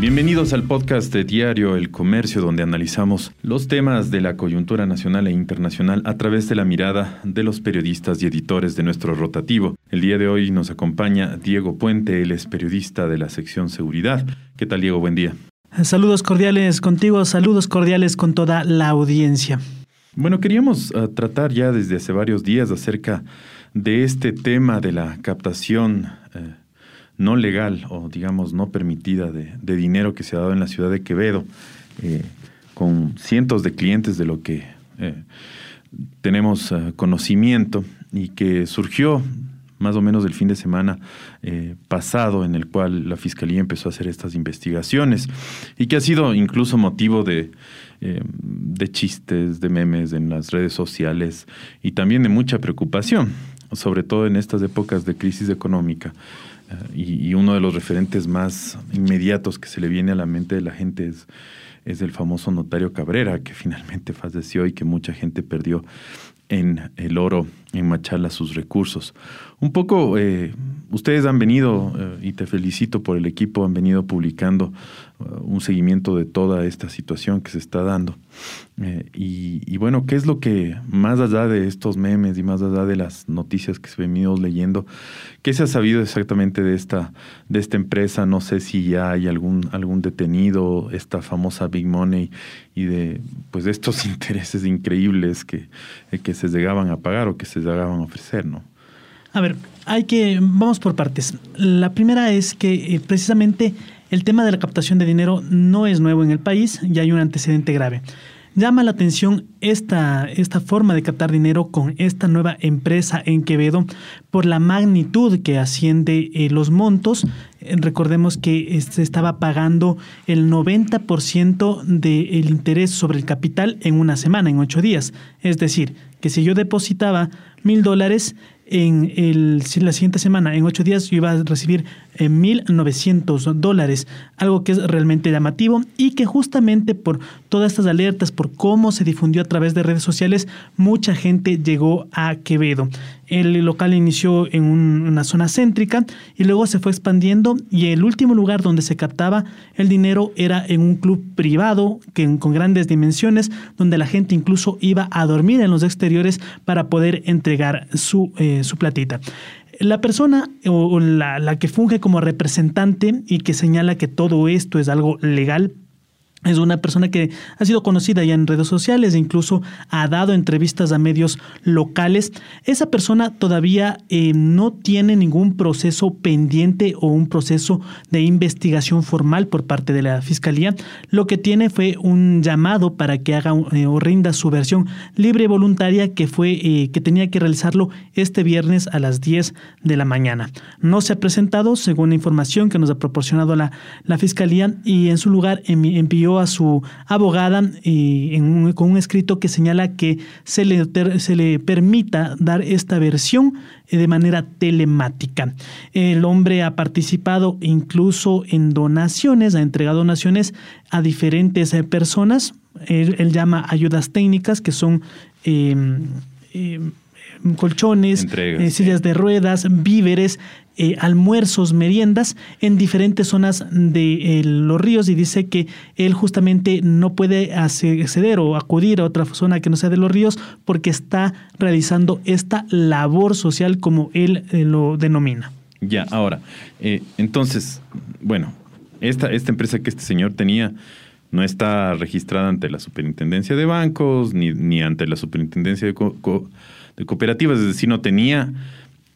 Bienvenidos al podcast de Diario El Comercio, donde analizamos los temas de la coyuntura nacional e internacional a través de la mirada de los periodistas y editores de nuestro rotativo. El día de hoy nos acompaña Diego Puente, él es periodista de la sección Seguridad. ¿Qué tal, Diego? Buen día. Saludos cordiales contigo, saludos cordiales con toda la audiencia. Bueno, queríamos uh, tratar ya desde hace varios días acerca de este tema de la captación uh, no legal o digamos no permitida de, de, dinero que se ha dado en la ciudad de Quevedo, eh, con cientos de clientes de lo que eh, tenemos uh, conocimiento y que surgió más o menos del fin de semana eh, pasado en el cual la Fiscalía empezó a hacer estas investigaciones y que ha sido incluso motivo de, eh, de chistes, de memes en las redes sociales y también de mucha preocupación, sobre todo en estas épocas de crisis económica. Y, uno de los referentes más inmediatos que se le viene a la mente de la gente es, es el famoso notario Cabrera, que finalmente falleció y que mucha gente perdió en el oro, en Machala, sus recursos. Un poco, eh, ustedes han venido, eh, y te felicito por el equipo, han venido publicando un seguimiento de toda esta situación que se está dando. Eh, y, bueno, ¿qué es lo que, más allá de estos memes y más allá de las noticias que se venido leyendo, qué se ha sabido exactamente de esta, de esta empresa? No sé si ya hay algún, algún detenido, esta famosa Big Money y de pues de estos intereses increíbles que, que se llegaban a pagar o que se llegaban a ofrecer, ¿no? A ver, hay que, vamos por partes. La primera es que eh, precisamente el tema de la captación de dinero no es nuevo en el país, ya hay un antecedente grave. Llama la atención esta, esta forma de captar dinero con esta nueva empresa en Quevedo por la magnitud que asciende eh, los montos. Eh, recordemos que se estaba pagando el 90% del interés sobre el capital en una semana, en ocho días. Es decir, que si yo depositaba mil dólares, en la siguiente semana, en ocho días, yo iba a recibir eh, 1.900 dólares, algo que es realmente llamativo y que justamente por todas estas alertas, por cómo se difundió a través de redes sociales, mucha gente llegó a Quevedo. El local inició en un, una zona céntrica y luego se fue expandiendo y el último lugar donde se captaba el dinero era en un club privado que, con grandes dimensiones, donde la gente incluso iba a dormir en los exteriores para poder entregar su, eh, su platita la persona o la, la, que funge como representante y que señala que todo esto es algo legal es una persona que ha sido conocida ya en redes sociales incluso ha dado entrevistas a medios locales. Esa persona todavía eh, no tiene ningún proceso pendiente o un proceso de investigación formal por parte de la Fiscalía. Lo que tiene fue un llamado para que haga eh, o rinda su versión libre y voluntaria que, fue, eh, que tenía que realizarlo este viernes a las 10 de la mañana. No se ha presentado según la información que nos ha proporcionado la, la Fiscalía y en su lugar envió a su abogada y en un, con un escrito que señala que se le, se le permita dar esta versión de manera telemática. El hombre ha participado incluso en donaciones, ha entregado donaciones a diferentes personas. Él, él llama ayudas técnicas que son... Eh, eh, colchones, eh, sillas de ruedas, víveres, eh, almuerzos, meriendas en diferentes zonas de eh, los ríos y dice que él justamente no puede acceder o acudir a otra zona que no sea de los ríos porque está realizando esta labor social como él eh, lo denomina. Ya, ahora, entonces, bueno, esta, esta empresa que este señor tenía no está registrada ante la superintendencia de bancos ni, ni ante la superintendencia de, de cooperativas, es decir, no tenía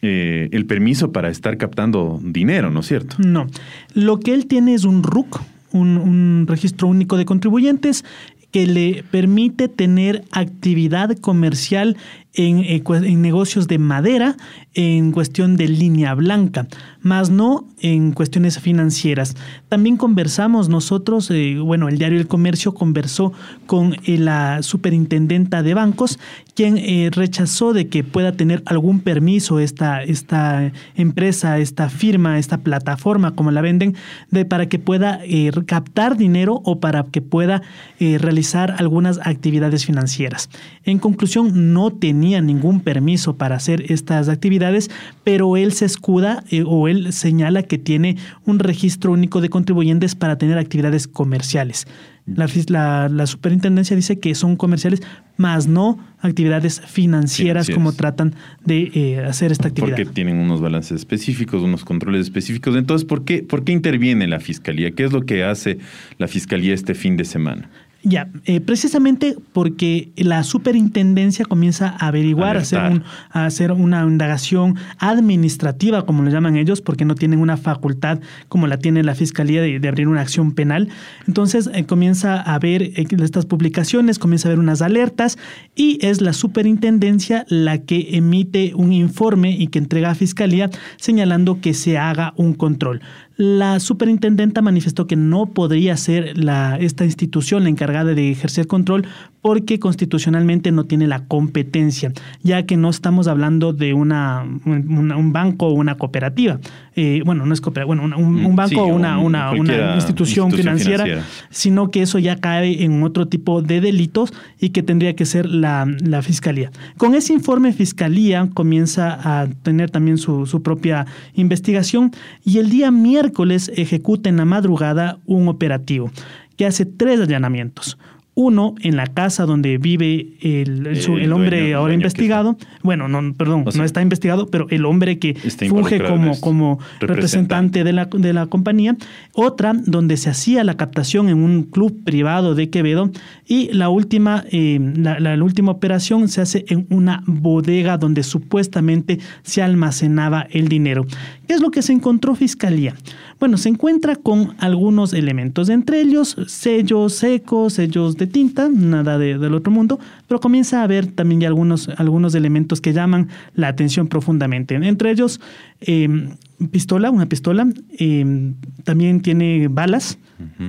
eh, el permiso para estar captando dinero, ¿no es cierto? No. Lo que él tiene es un RUC, un, un registro único de contribuyentes, que le permite tener actividad comercial en, en, negocios de madera, en cuestión de línea blanca, más no en cuestiones financieras. También conversamos nosotros, eh, bueno, el diario El Comercio conversó con eh, la superintendenta de bancos, quien eh, rechazó de que pueda tener algún permiso esta, esta empresa, esta firma, esta plataforma, como la venden, de, para que pueda eh, captar dinero o para que pueda eh, realizar algunas actividades financieras. En conclusión, no tenía tenía ningún permiso para hacer estas actividades, pero él se escuda eh, o él señala que tiene un registro único de contribuyentes para tener actividades comerciales. La, la, superintendencia dice que son comerciales, más no actividades financieras, como tratan de eh, hacer esta actividad. Porque tienen unos balances específicos, unos controles específicos. Entonces, ¿por qué, ¿por qué interviene la fiscalía? ¿Qué es lo que hace la fiscalía este fin de semana? Ya, eh, precisamente porque la superintendencia comienza a averiguar, a hacer, a hacer, una indagación administrativa, como lo llaman ellos, porque no tienen una facultad como la tiene la fiscalía de, abrir una acción penal. Entonces eh, comienza a ver eh, estas publicaciones, comienza a ver unas alertas y es la superintendencia la que emite un informe y que entrega a fiscalía señalando que se haga un control. La superintendenta manifestó que no podría ser la, esta institución la encargada de ejercer control porque constitucionalmente no tiene la competencia, ya que no estamos hablando de una, un banco o una cooperativa. Eh, bueno, no es cooperativa, bueno, un, mm, banco o una, una, institución, financiera, sino que eso ya cae en otro tipo de delitos y que tendría que ser la, la fiscalía. Con ese informe, fiscalía comienza a tener también su, su propia investigación y el día miércoles ejecuta en la madrugada un operativo que hace tres allanamientos uno en la casa donde vive el, el, hombre ahora investigado. Bueno, no, perdón, no está investigado, pero el hombre que funge como, como representante de la, de la compañía. Otra donde se hacía la captación en un club privado de Quevedo. Y la última, eh, la, la, última operación se hace en una bodega donde supuestamente se almacenaba el dinero. ¿Qué es lo que se encontró Fiscalía? Bueno, se encuentra con algunos elementos, entre ellos sellos secos, sellos de tinta, nada del otro mundo, pero comienza a haber también ya algunos, algunos elementos que llaman la atención profundamente. Entre ellos, em, pistola, una pistola, em, también tiene balas,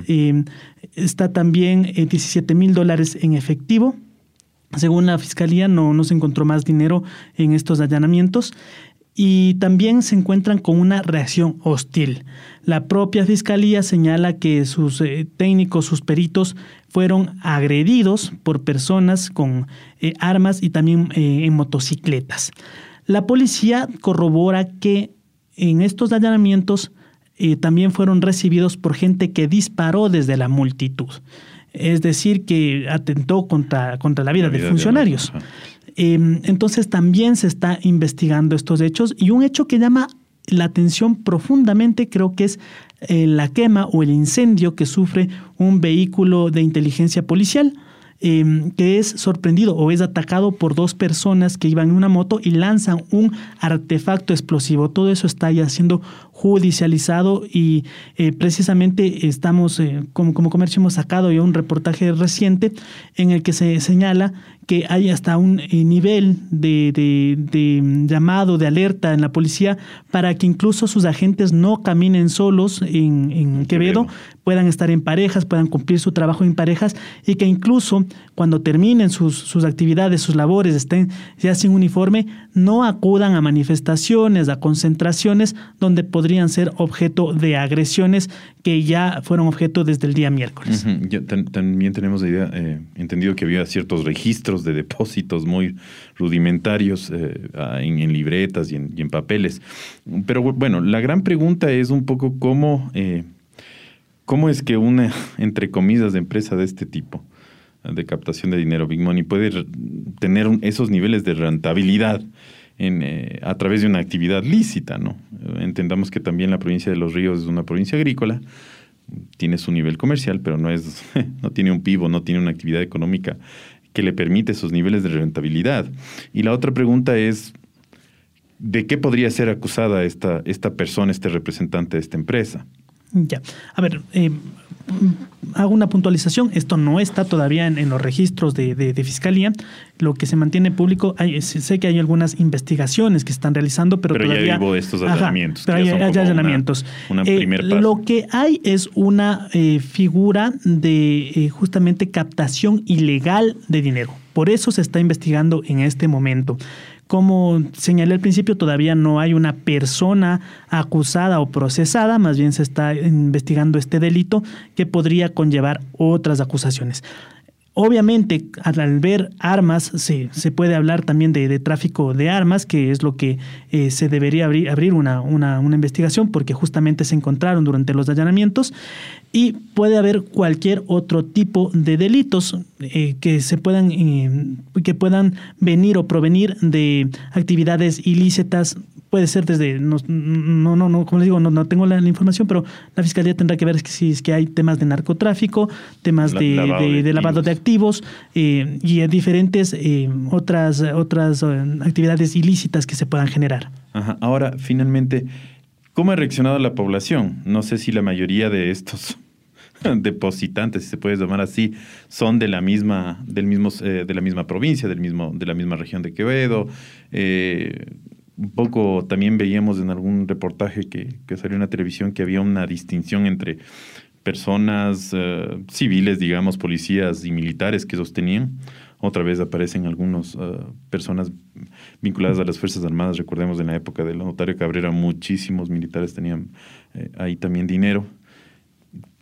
em, está también 17 eh, mil dólares en efectivo. Según la fiscalía, no, no se encontró más dinero en estos allanamientos y también se encuentran con una reacción hostil. La propia fiscalía señala que sus eh, técnicos, sus peritos, fueron agredidos por personas con eh, armas y también eh, en motocicletas. La policía corrobora que en estos allanamientos también fueron recibidos por gente que disparó desde la multitud. Es decir, que atentó contra, contra la vida, de funcionarios. Entonces también se está investigando estos hechos y un hecho que llama la atención profundamente creo que es eh, la quema o el incendio que sufre un vehículo de inteligencia policial. Em, que es sorprendido o es atacado por dos personas que iban en una moto y lanzan un artefacto explosivo. Todo eso está ya siendo judicializado y eh, precisamente estamos, eh, como, como comercio hemos sacado ya un reportaje reciente en el que se señala que hay hasta un eh, nivel de, de, llamado, de alerta en la policía para que incluso sus agentes no caminen solos en, en Quevedo, puedan estar en parejas, puedan cumplir su trabajo en parejas y que incluso cuando terminen sus, sus actividades, sus labores, estén ya sin uniforme, no acudan a manifestaciones, a concentraciones donde podrían ser objeto de agresiones que ya fueron objeto desde el día miércoles. también tenemos idea, eh, entendido que había ciertos registros de depósitos muy rudimentarios eh, en, libretas y en, papeles. Pero bueno, la gran pregunta es un poco cómo, eh, cómo es que una, entre comillas, de empresa de este tipo, de captación de dinero, Big Money, puede tener esos niveles de rentabilidad en, eh, a través de una actividad lícita, ¿no? Entendamos que también la provincia de Los Ríos es una provincia agrícola, tiene su nivel comercial, pero no es, no tiene un pivo, no tiene una actividad económica que le permite esos niveles de rentabilidad. Y la otra pregunta es, ¿de qué podría ser acusada esta, esta persona, este representante de esta empresa? Ya, a ver, eh, hago una puntualización, esto no está todavía en, los registros de, fiscalía, lo que se mantiene público, sé que hay algunas investigaciones que están realizando, pero, todavía... ya estos allanamientos. pero hay, allanamientos. Eh, lo que hay es una eh, figura de eh, justamente captación ilegal de dinero. Por eso se está investigando en este momento. Como señalé al principio, todavía no hay una persona acusada o procesada, más bien se está investigando este delito que podría conllevar otras acusaciones. Obviamente, al, ver armas, se, se, puede hablar también de, tráfico de armas, que es lo que eh, se debería abrir, abrir una, una, una, investigación, porque justamente se encontraron durante los allanamientos. Y puede haber cualquier otro tipo de delitos eh, que se puedan, eh, que puedan venir o provenir de actividades ilícitas puede ser desde, no, no, no, como les digo, no, no tengo la, información, pero la fiscalía tendrá que ver si es que hay temas de narcotráfico, temas de, lavado de, activos eh, y diferentes eh, otras, otras eh, actividades ilícitas que se puedan generar. Ahora, finalmente, ¿cómo ha reaccionado la población? No sé si la mayoría de estos depositantes, si se puede llamar así, son de la misma, del mismo, de la misma provincia, del mismo, de la misma región de Quevedo. Eh, un poco también veíamos en algún reportaje que, salió en la televisión que había una distinción entre personas eh, civiles, digamos, policías y militares que sostenían. Otra vez aparecen algunas eh, personas vinculadas a las Fuerzas Armadas. Recordemos en la época del notario Cabrera, muchísimos militares tenían eh, ahí también dinero.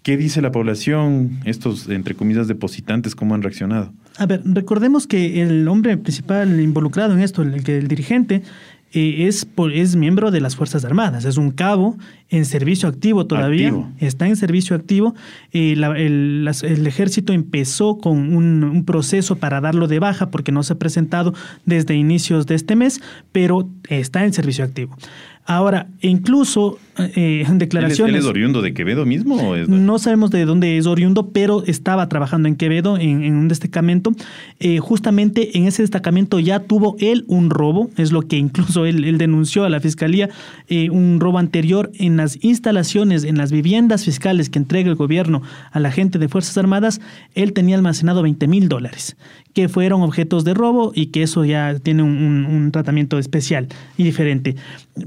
¿Qué dice la población? Estos, entre comillas, depositantes, ¿cómo han reaccionado? A ver, recordemos que el hombre principal involucrado en esto, el, el dirigente, eh, es, es miembro de las Fuerzas Armadas, es un cabo en servicio activo todavía, está en servicio activo. Eh, el, ejército empezó con un, proceso para darlo de baja porque no se ha presentado desde inicios de este mes, pero está en servicio activo. Ahora, incluso eh, en declaraciones... ¿Él es, oriundo de Quevedo mismo? O No sabemos de dónde es oriundo, pero estaba trabajando en Quevedo en, un destacamento. Eh, justamente en ese destacamento ya tuvo él un robo, es lo que incluso él, denunció a la fiscalía, eh, un robo anterior en las instalaciones, en las viviendas fiscales que entrega el gobierno a la gente de Fuerzas Armadas, él tenía almacenado 20 mil dólares que fueron objetos de robo y que eso ya tiene un, tratamiento especial y diferente.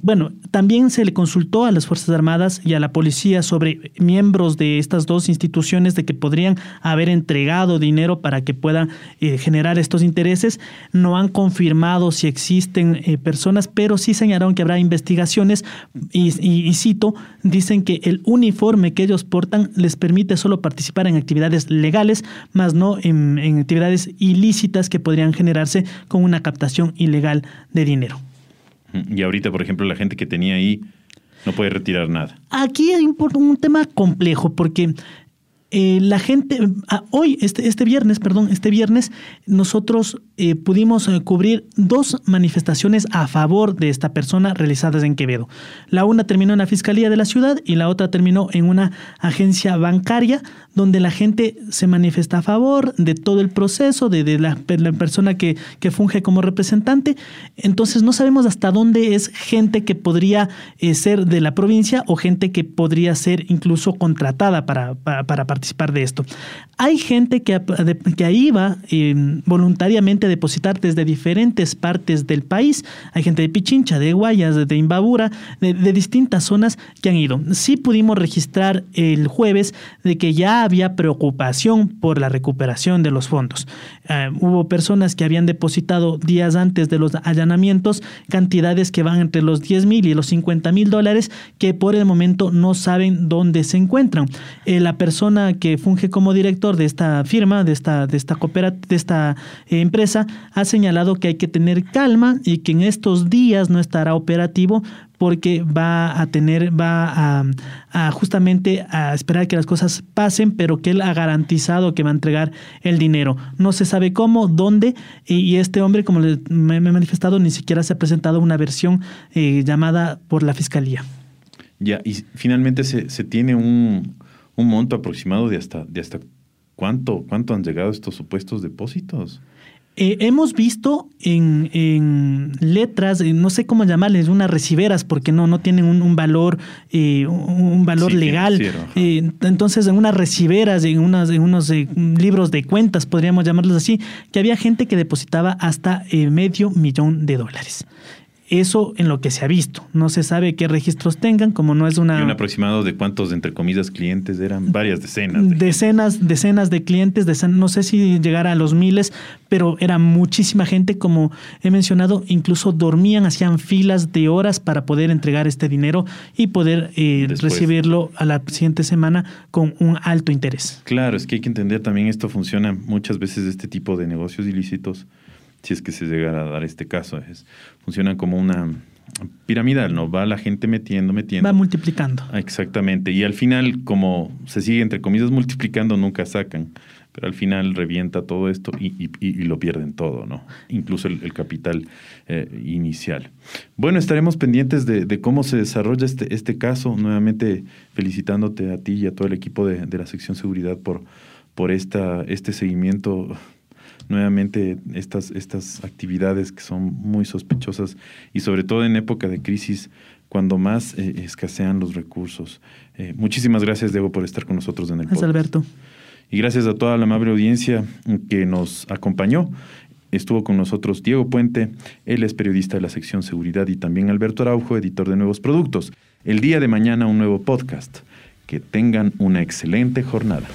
Bueno, también se le consultó a las Fuerzas Armadas y a la policía sobre miembros de estas dos instituciones de que podrían haber entregado dinero para que puedan eh, generar estos intereses. No han confirmado si existen eh, personas, pero sí señalaron que habrá investigaciones y, cito, dicen que el uniforme que ellos portan les permite solo participar en actividades legales, más no en, en actividades ilegales ilícitas que podrían generarse con una captación ilegal de dinero. Y ahorita, por ejemplo, la gente que tenía ahí no puede retirar nada. Aquí hay un, tema complejo porque eh, la gente, ah, hoy, este, este viernes, perdón, este viernes, nosotros eh, pudimos eh, cubrir dos manifestaciones a favor de esta persona realizadas en Quevedo. La una terminó en la Fiscalía de la ciudad y la otra terminó en una agencia bancaria donde la gente se manifiesta a favor de todo el proceso, de, la, persona que, que, funge como representante. Entonces no sabemos hasta dónde es gente que podría ser de la provincia o gente que podría ser incluso contratada para, para, para participar de esto. Hay gente que, que iba eh, voluntariamente a depositar desde diferentes partes del país. Hay gente de Pichincha, de Guayas, de Imbabura, de, distintas zonas que han ido. Sí pudimos registrar el jueves de que ya había preocupación por la recuperación de los fondos. Eh, hubo personas que habían depositado días antes de los allanamientos cantidades que van entre los 10 mil y los 50 mil dólares que por el momento no saben dónde se encuentran. Eh, la persona que funge como director de esta firma, de esta, de esta, de esta eh, empresa, ha señalado que hay que tener calma y que en estos días no estará operativo porque va a tener, va a, justamente a esperar que las cosas pasen, pero que él ha garantizado que va a entregar el dinero. No se sabe cómo, dónde, y, este hombre, como me, he manifestado, ni siquiera se ha presentado una versión eh, llamada por la fiscalía. Ya, y finalmente se, se tiene un, un monto aproximado de hasta, de hasta cuánto, cuánto han llegado estos supuestos depósitos. Eh, hemos visto en, letras, no sé cómo llamarles, unas reciberas, porque no, no tienen un, valor, eh, un valor legal. Eh, entonces, en unas reciberas, en, unas, en unos libros de cuentas, podríamos llamarlos así, que había gente que depositaba hasta medio millón de dólares. Eso en lo que se ha visto. No se sabe qué registros tengan, como no es una... ¿Y un aproximado de cuántos, entre comillas, clientes eran? Varias decenas. decenas, decenas de clientes, no sé si llegara a los miles, pero era muchísima gente, como he mencionado, incluso dormían, hacían filas de horas para poder entregar este dinero y poder eh, recibirlo a la siguiente semana con un alto interés. Claro, es que hay que entender también esto funciona muchas veces este tipo de negocios ilícitos si es que se llegara a dar este caso. Es, funcionan como una piramidal, ¿no? Va la gente metiendo, metiendo. Va multiplicando. Ah, exactamente. Y al final, como se sigue, entre comillas, multiplicando, nunca sacan. Pero al final revienta todo esto y, lo pierden todo, ¿no? Incluso el, capital eh, inicial. Bueno, estaremos pendientes de, cómo se desarrolla este, este caso. Nuevamente felicitándote a ti y a todo el equipo de, de la sección seguridad por, por esta, este seguimiento nuevamente estas, estas actividades que son muy sospechosas y sobre todo en época de crisis cuando más eh, escasean los recursos. Eh, muchísimas gracias, Diego, por estar con nosotros en el Gracias, Alberto. Y gracias a toda la amable audiencia que nos acompañó. Estuvo con nosotros Diego Puente, él es periodista de la sección Seguridad, y también Alberto Araujo, editor de Nuevos Productos. El día de mañana un nuevo podcast. Que tengan una excelente jornada.